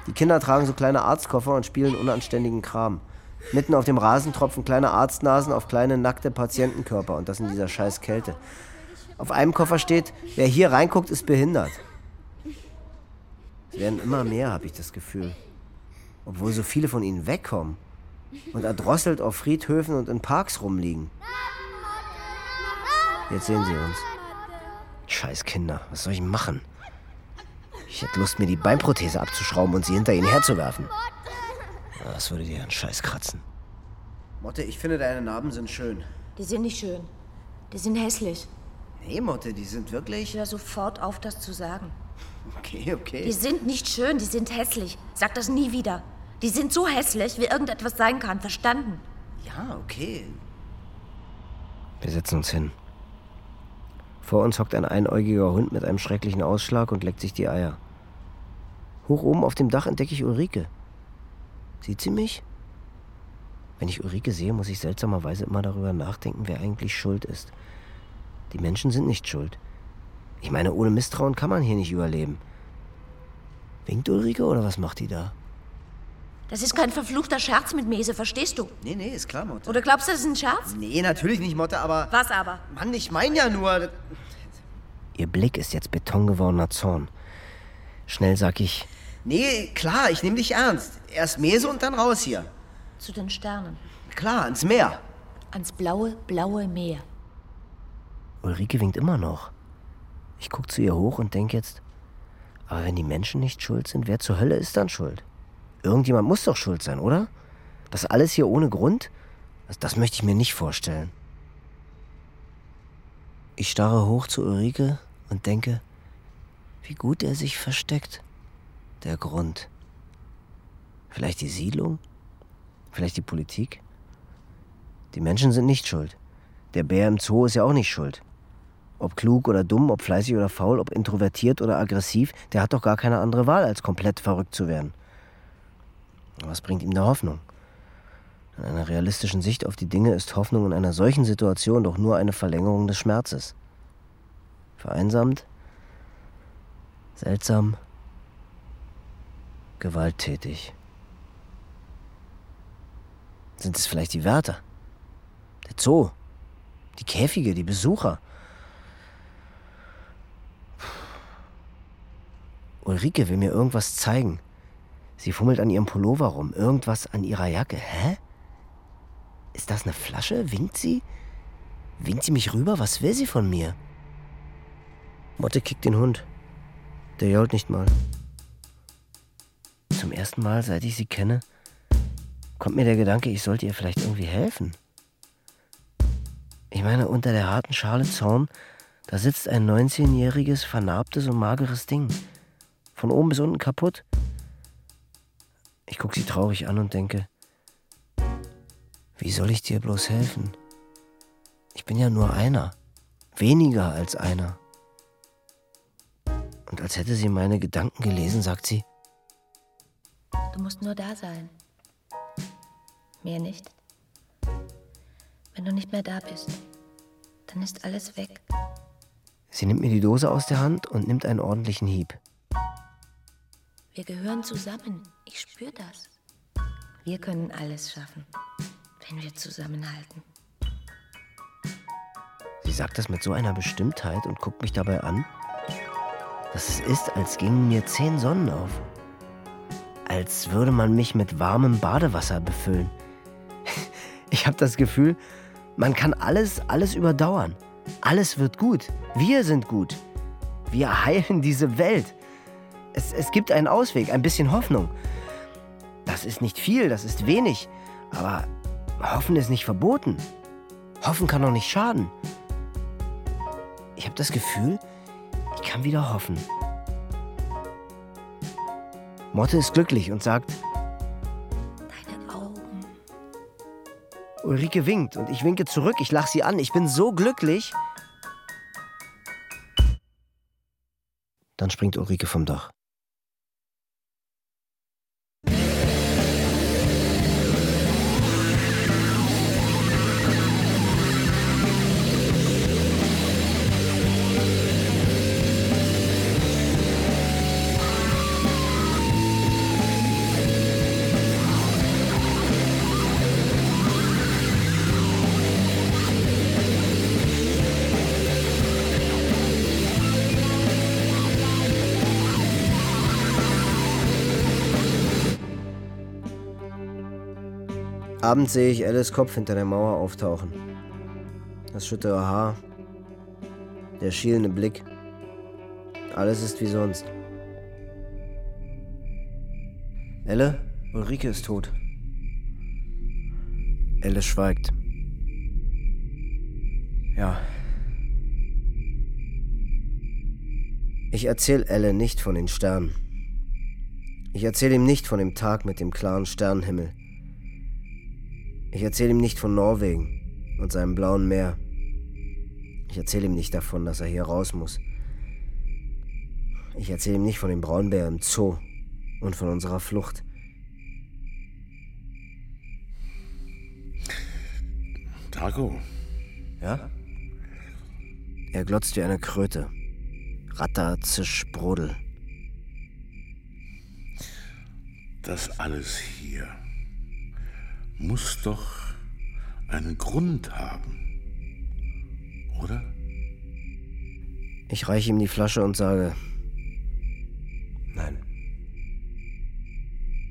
C: Die Kinder tragen so kleine Arztkoffer und spielen unanständigen Kram. Mitten auf dem Rasen tropfen kleine Arztnasen auf kleine nackte Patientenkörper und das in dieser scheiß Kälte. Auf einem Koffer steht, wer hier reinguckt, ist behindert. Es werden immer mehr, habe ich das Gefühl. Obwohl so viele von ihnen wegkommen und erdrosselt auf Friedhöfen und in Parks rumliegen. Jetzt sehen sie uns. Scheiß Kinder, was soll ich machen? Ich hätte Lust, mir die Beinprothese abzuschrauben und sie hinter ihnen herzuwerfen. Das würde dir einen Scheiß kratzen. Motte, ich finde, deine Narben sind schön.
A: Die sind nicht schön. Die sind hässlich.
C: Nee, Motte, die sind wirklich.
A: Hör sofort auf, das zu sagen.
C: Okay, okay.
A: Die sind nicht schön, die sind hässlich. Sag das nie wieder. Die sind so hässlich, wie irgendetwas sein kann. Verstanden?
C: Ja, okay. Wir setzen uns hin. Vor uns hockt ein einäugiger Hund mit einem schrecklichen Ausschlag und leckt sich die Eier. Hoch oben auf dem Dach entdecke ich Ulrike. Sieht sie mich? Wenn ich Ulrike sehe, muss ich seltsamerweise immer darüber nachdenken, wer eigentlich schuld ist. Die Menschen sind nicht schuld. Ich meine, ohne Misstrauen kann man hier nicht überleben. Winkt Ulrike oder was macht die da?
A: Das ist kein verfluchter Scherz mit Mese, verstehst du?
C: Nee, nee, ist klar, Motte.
A: Oder glaubst du, das ist ein Scherz?
C: Nee, natürlich nicht, Motte, aber.
A: Was aber?
C: Mann, ich mein ja nur. Ihr Blick ist jetzt betongewordener Zorn. Schnell sag ich. Nee, klar, ich nehme dich ernst. Erst Mese und dann raus hier.
A: Zu den Sternen.
C: Klar, ans Meer.
A: Ans blaue, blaue Meer.
C: Ulrike winkt immer noch. Ich guck zu ihr hoch und denk jetzt, aber wenn die Menschen nicht schuld sind, wer zur Hölle ist dann schuld? Irgendjemand muss doch schuld sein, oder? Das alles hier ohne Grund? Das, das möchte ich mir nicht vorstellen. Ich starre hoch zu Ulrike und denke, wie gut er sich versteckt. Der Grund. Vielleicht die Siedlung? Vielleicht die Politik? Die Menschen sind nicht schuld. Der Bär im Zoo ist ja auch nicht schuld. Ob klug oder dumm, ob fleißig oder faul, ob introvertiert oder aggressiv, der hat doch gar keine andere Wahl, als komplett verrückt zu werden. Was bringt ihm da Hoffnung? In einer realistischen Sicht auf die Dinge ist Hoffnung in einer solchen Situation doch nur eine Verlängerung des Schmerzes. Vereinsamt, seltsam, gewalttätig. Sind es vielleicht die Wärter? Der Zoo? Die Käfige, die Besucher? Ulrike will mir irgendwas zeigen. Sie fummelt an ihrem Pullover rum, irgendwas an ihrer Jacke. Hä? Ist das eine Flasche? Winkt sie? Winkt sie mich rüber? Was will sie von mir? Motte kickt den Hund. Der jault nicht mal. Zum ersten Mal, seit ich sie kenne, kommt mir der Gedanke, ich sollte ihr vielleicht irgendwie helfen. Ich meine, unter der harten Schale Zorn, da sitzt ein 19-jähriges, vernarbtes und mageres Ding. Von oben bis unten kaputt. Ich gucke sie traurig an und denke, wie soll ich dir bloß helfen? Ich bin ja nur einer, weniger als einer. Und als hätte sie meine Gedanken gelesen, sagt sie,
A: Du musst nur da sein. Mehr nicht. Wenn du nicht mehr da bist, dann ist alles weg.
C: sie nimmt mir die Dose aus der Hand und nimmt einen ordentlichen Hieb.
A: Wir gehören zusammen. Ich spüre das. Wir können alles schaffen, wenn wir zusammenhalten.
C: Sie sagt das mit so einer Bestimmtheit und guckt mich dabei an, dass es ist, als gingen mir zehn Sonnen auf. Als würde man mich mit warmem Badewasser befüllen. Ich habe das Gefühl, man kann alles, alles überdauern. Alles wird gut. Wir sind gut. Wir heilen diese Welt. Es, es gibt einen Ausweg, ein bisschen Hoffnung. Das ist nicht viel, das ist wenig. Aber hoffen ist nicht verboten. Hoffen kann auch nicht schaden. Ich habe das Gefühl, ich kann wieder hoffen. Motte ist glücklich und sagt,
A: Deine Augen.
C: Ulrike winkt und ich winke zurück. Ich lache sie an. Ich bin so glücklich. Dann springt Ulrike vom Dach. Abends sehe ich Alice Kopf hinter der Mauer auftauchen. Das schüttere Haar, der schielende Blick. Alles ist wie sonst. Elle, Ulrike ist tot. Elle schweigt. Ja. Ich erzähle Elle nicht von den Sternen. Ich erzähle ihm nicht von dem Tag mit dem klaren Sternenhimmel. Ich erzähle ihm nicht von Norwegen und seinem blauen Meer. Ich erzähle ihm nicht davon, dass er hier raus muss. Ich erzähle ihm nicht von dem Braunbär im Zoo und von unserer Flucht.
D: Taco.
C: Ja? Er glotzt wie eine Kröte. Ratter, Zisch, Brodel.
D: Das alles hier muss doch einen Grund haben. Oder?
C: Ich reiche ihm die Flasche und sage, nein.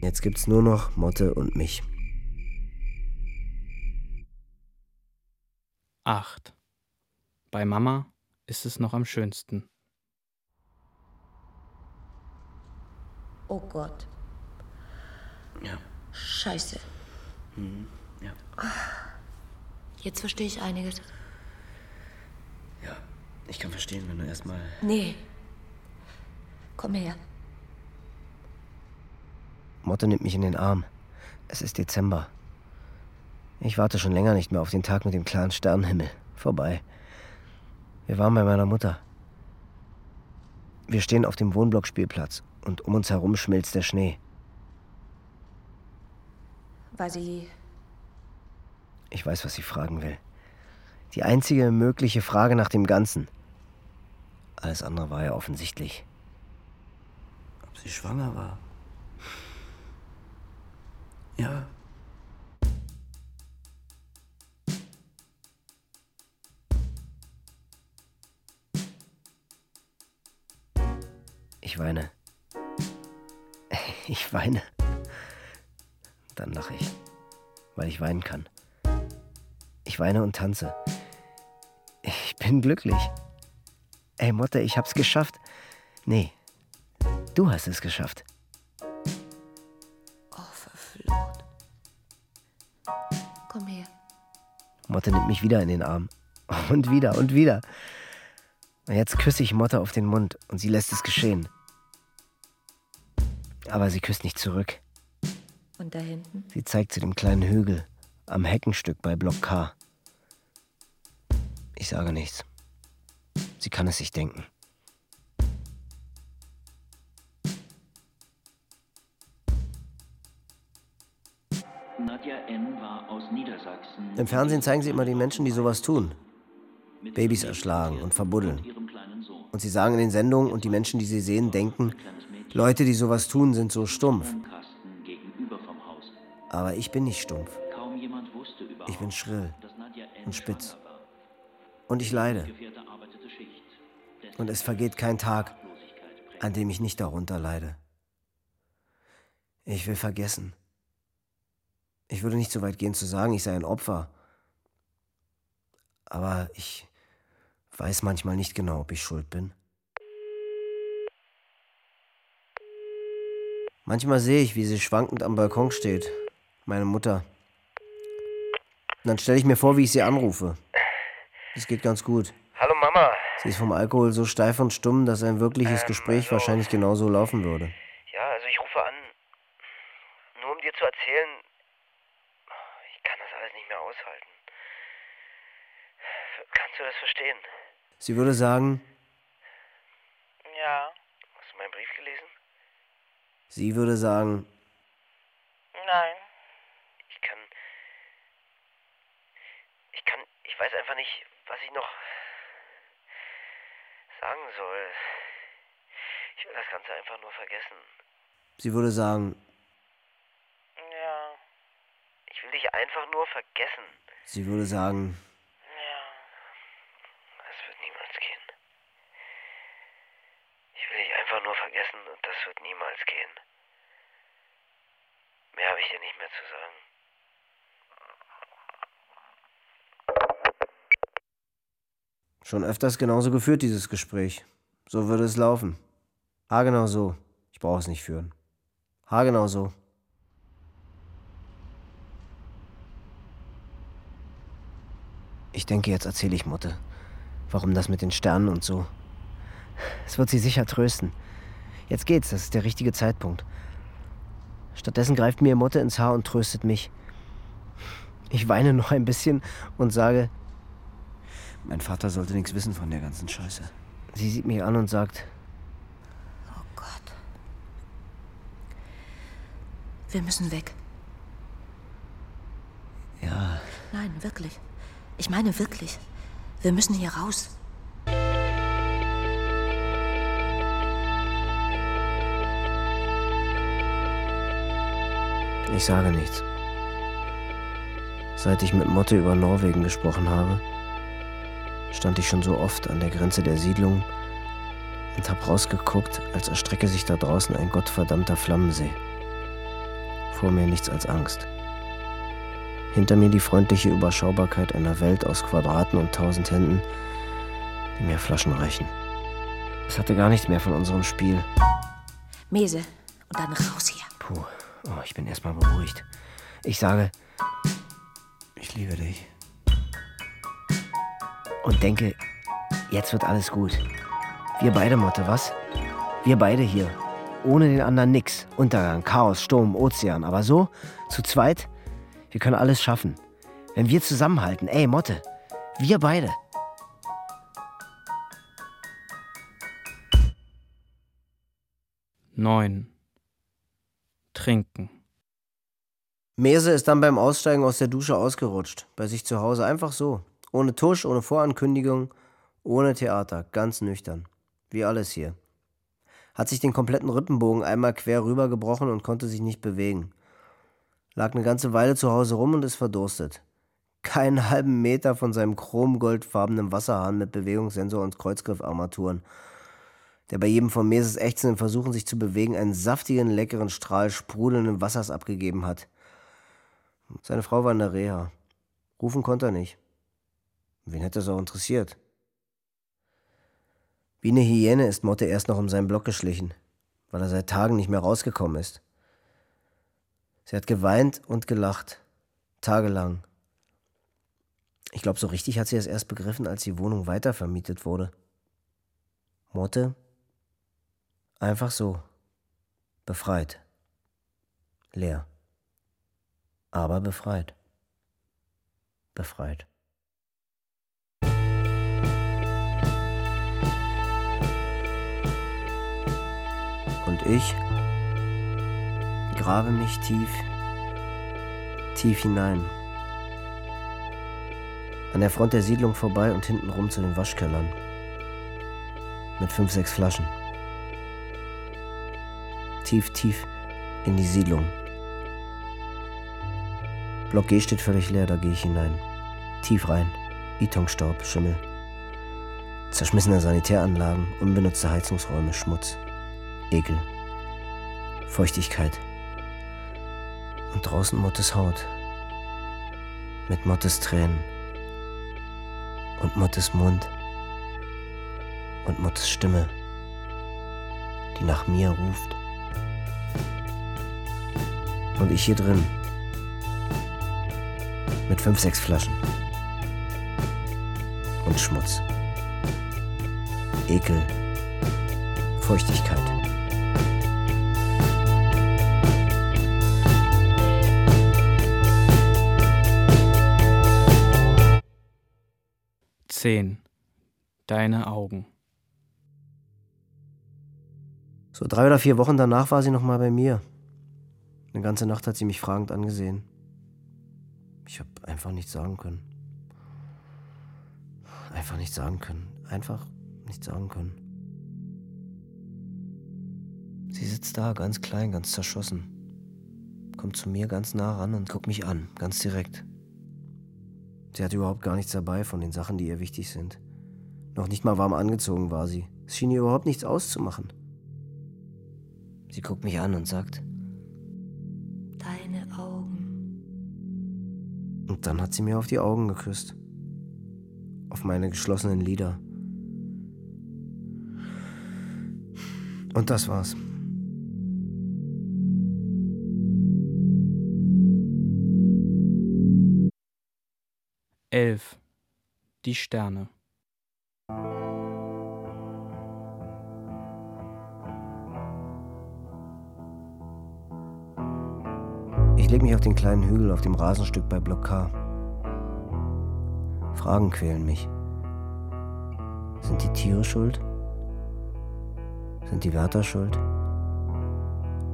C: Jetzt gibt's nur noch Motte und mich.
B: 8. Bei Mama ist es noch am schönsten.
A: Oh Gott.
C: Ja.
A: Scheiße.
C: Mhm. Ja.
A: Jetzt verstehe ich einiges.
C: Ja. Ich kann verstehen, wenn du erstmal.
A: Nee. Komm her.
C: Motte nimmt mich in den Arm. Es ist Dezember. Ich warte schon länger nicht mehr auf den Tag mit dem klaren Sternenhimmel. Vorbei. Wir waren bei meiner Mutter. Wir stehen auf dem Wohnblockspielplatz und um uns herum schmilzt der Schnee.
A: War sie.
C: Ich weiß, was sie fragen will. Die einzige mögliche Frage nach dem Ganzen. Alles andere war ja offensichtlich. Ob sie schwanger war? Ja. Ich weine. Ich weine. Dann lache ich, weil ich weinen kann. Ich weine und tanze. Ich bin glücklich. Ey, Motte, ich hab's geschafft. Nee, du hast es geschafft.
A: Oh, verflucht. Komm her.
C: Motte nimmt mich wieder in den Arm. Und wieder und wieder. Und jetzt küsse ich Motte auf den Mund und sie lässt es geschehen. Aber sie küsst nicht zurück.
A: Da hinten?
C: Sie zeigt zu dem kleinen Hügel am Heckenstück bei Block K. Ich sage nichts. Sie kann es sich denken.
K: Nadja N. war aus Niedersachsen.
C: Im Fernsehen zeigen sie immer die Menschen, die sowas tun. Babys erschlagen und verbuddeln. Und sie sagen in den Sendungen, und die Menschen, die sie sehen, denken, Leute, die sowas tun, sind so stumpf. Aber ich bin nicht stumpf. Ich bin schrill und spitz. Und ich leide. Und es vergeht kein Tag, an dem ich nicht darunter leide. Ich will vergessen. Ich würde nicht so weit gehen zu sagen, ich sei ein Opfer. Aber ich weiß manchmal nicht genau, ob ich schuld bin. Manchmal sehe ich, wie sie schwankend am Balkon steht. Meine Mutter. Und dann stelle ich mir vor, wie ich sie anrufe. Das geht ganz gut.
L: Hallo Mama.
C: Sie ist vom Alkohol so steif und stumm, dass ein wirkliches
L: Ähm,
C: Gespräch
L: also-
C: wahrscheinlich genauso laufen würde.
L: Ja, also ich rufe an, nur um dir zu erzählen, ich kann das alles nicht mehr aushalten. Kannst du das verstehen?
C: Sie würde sagen,
L: Ja. Hast du meinen Brief gelesen?
C: sie würde sagen, Sie würde sagen,
L: ja, ich will dich einfach nur vergessen.
C: Sie würde sagen,
L: ja, das wird niemals gehen. Ich will dich einfach nur vergessen und das wird niemals gehen. Mehr habe ich dir nicht mehr zu sagen.
C: Schon öfters genauso geführt, dieses Gespräch. So würde es laufen. Ah, genau so. Ich brauche es nicht führen. Haargenau so. Ich denke, jetzt erzähle ich Mutter. Warum das mit den Sternen und so. Es wird sie sicher trösten. Jetzt geht's, das ist der richtige Zeitpunkt. Stattdessen greift mir Mutter ins Haar und tröstet mich. Ich weine noch ein bisschen und sage, mein Vater sollte nichts wissen von der ganzen Scheiße. Sie sieht mich an und sagt,
A: Oh Gott. Wir müssen weg.
C: ja,
A: Nein, wirklich. Ich meine wirklich. Wir müssen hier raus.
C: ich sage nichts. Seit ich mit Motte über Norwegen gesprochen habe, stand ich schon so oft an der Grenze der Siedlung und hab rausgeguckt, als erstrecke sich da draußen ein gottverdammter Flammensee. Vor mir nichts als Angst. Hinter mir die freundliche Überschaubarkeit einer Welt aus Quadraten und tausend Händen, die mir Flaschen reichen. Es hatte gar nichts mehr von unserem Spiel.
A: Mese. Und dann raus hier.
C: Puh, oh, ich bin erstmal beruhigt. Ich sage, ich liebe dich. Und denke, jetzt wird alles gut. Wir beide, Motte, was? Wir beide hier. Ohne den anderen nix. Untergang, Chaos, Sturm, Ozean. Aber so, zu zweit, wir können alles schaffen. Wenn wir zusammenhalten, ey, Motte, wir beide.
B: Neun. Trinken.
C: Mese ist dann beim Aussteigen aus der Dusche ausgerutscht. Bei sich zu Hause einfach so. Ohne Tusch, ohne Vorankündigung, ohne Theater. Ganz nüchtern. Wie alles hier. Hat sich den kompletten Rippenbogen einmal quer rübergebrochen und konnte sich nicht bewegen. Lag eine ganze Weile zu Hause rum und ist verdurstet. Keinen halben Meter von seinem chromgoldfarbenen Wasserhahn mit Bewegungssensor und Kreuzgriffarmaturen, der bei jedem von Meses ächzenden Versuchen, sich zu bewegen, einen saftigen, leckeren Strahl sprudelnden Wassers abgegeben hat. Seine Frau war in der Reha. Rufen konnte er nicht. Wen hätte es auch interessiert? Wie eine Hyäne ist Motte erst noch um seinen Block geschlichen, weil er seit Tagen nicht mehr rausgekommen ist. Sie hat geweint und gelacht. Tagelang. Ich glaube, so richtig hat sie es erst begriffen, als die Wohnung weitervermietet wurde. Motte? Einfach so. Befreit. Leer. Aber befreit. Befreit. Und ich grabe mich tief, tief hinein. An der Front der Siedlung vorbei und hintenrum zu den Waschkellern. Mit fünf, sechs Flaschen. Tief, tief in die Siedlung. Block G steht völlig leer, da gehe ich hinein. Tief rein. Betonstaub, Schimmel. Zerschmissene Sanitäranlagen, unbenutzte Heizungsräume, Schmutz. Ekel. Feuchtigkeit. Und draußen Mottes Haut. Mit Mottes Tränen. Und Mottes Mund. Und Mottes Stimme, die nach mir ruft. Und ich hier drin. Mit fünf, sechs Flaschen. Und Schmutz. Ekel. Feuchtigkeit.
B: Zehn. Deine Augen.
C: So drei oder vier Wochen danach war sie noch mal bei mir. Eine ganze Nacht hat sie mich fragend angesehen. Ich habe einfach nichts sagen können. Einfach nichts sagen können. Einfach nichts sagen können. Sie sitzt da, ganz klein, ganz zerschossen. Kommt zu mir ganz nah ran und guckt mich an, ganz direkt. Sie hat überhaupt gar nichts dabei von den Sachen, die ihr wichtig sind. Noch nicht mal warm angezogen war sie. Es schien ihr überhaupt nichts auszumachen. Sie guckt mich an und sagt,
A: Deine Augen.
C: und dann hat sie mir auf die Augen geküsst. auf meine geschlossenen Lider. Und das war's.
B: Elf. Die Sterne.
C: Ich leg mich auf den kleinen Hügel auf dem Rasenstück bei Block K. Fragen quälen mich. Sind die Tiere schuld? Sind die Wärter schuld?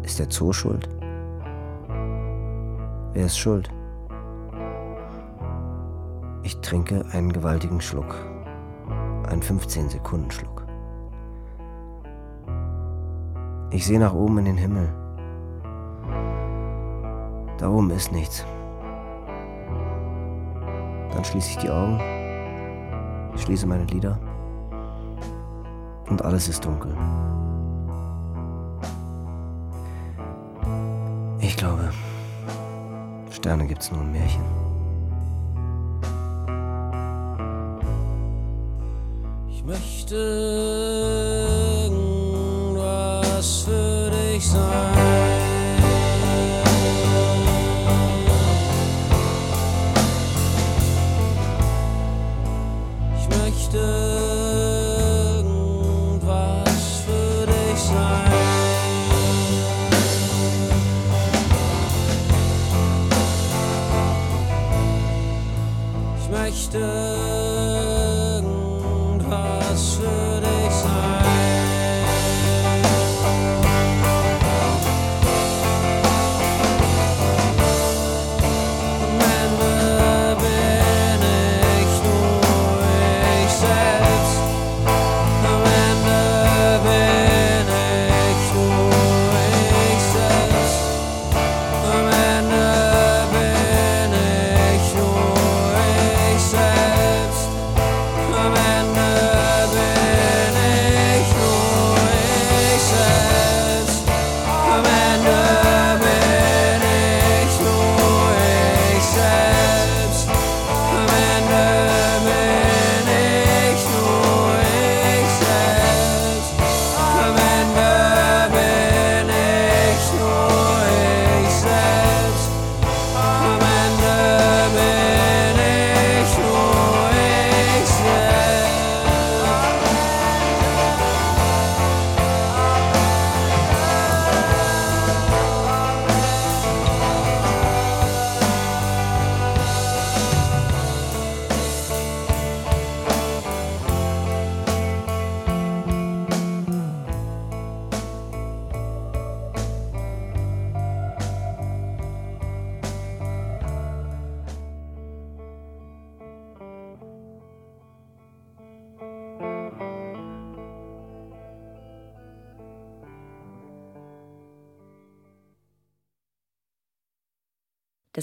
C: Ist der Zoo schuld? Wer ist schuld? Ich trinke einen gewaltigen Schluck. Einen 15-Sekunden-Schluck. Ich sehe nach oben in den Himmel. Da oben ist nichts. Dann schließe ich die Augen, schließe meine Lider und alles ist dunkel. Ich glaube, Sterne gibt's nur im Märchen.
M: Möchte irgendwas für dich sein.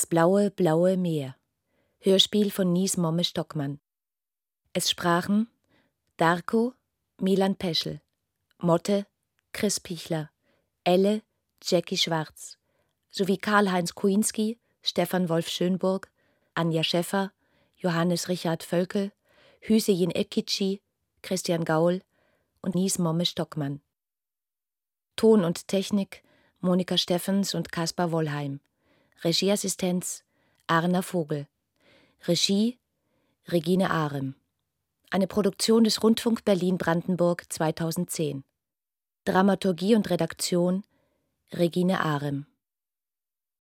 A: Blaue, blaue Meer. Hörspiel von Nies Momme Stockmann. Es sprachen Darko, Milan Peschel, Motte, Chris Pichler, Elle, Jackie Schwarz, sowie Karl-Heinz Kuinski, Stefan Wolf Schönburg, Anja Schäffer, Johannes Richard Völkel, Hüseyin Ekici, Christian Gaul und Nies Momme Stockmann. Ton und Technik Monika Steffens und Kaspar Wollheim. Regieassistenz Arna Vogel. Regie Regine Arem. Eine Produktion des Rundfunk Berlin-Brandenburg 2010. Dramaturgie und Redaktion Regine Arem.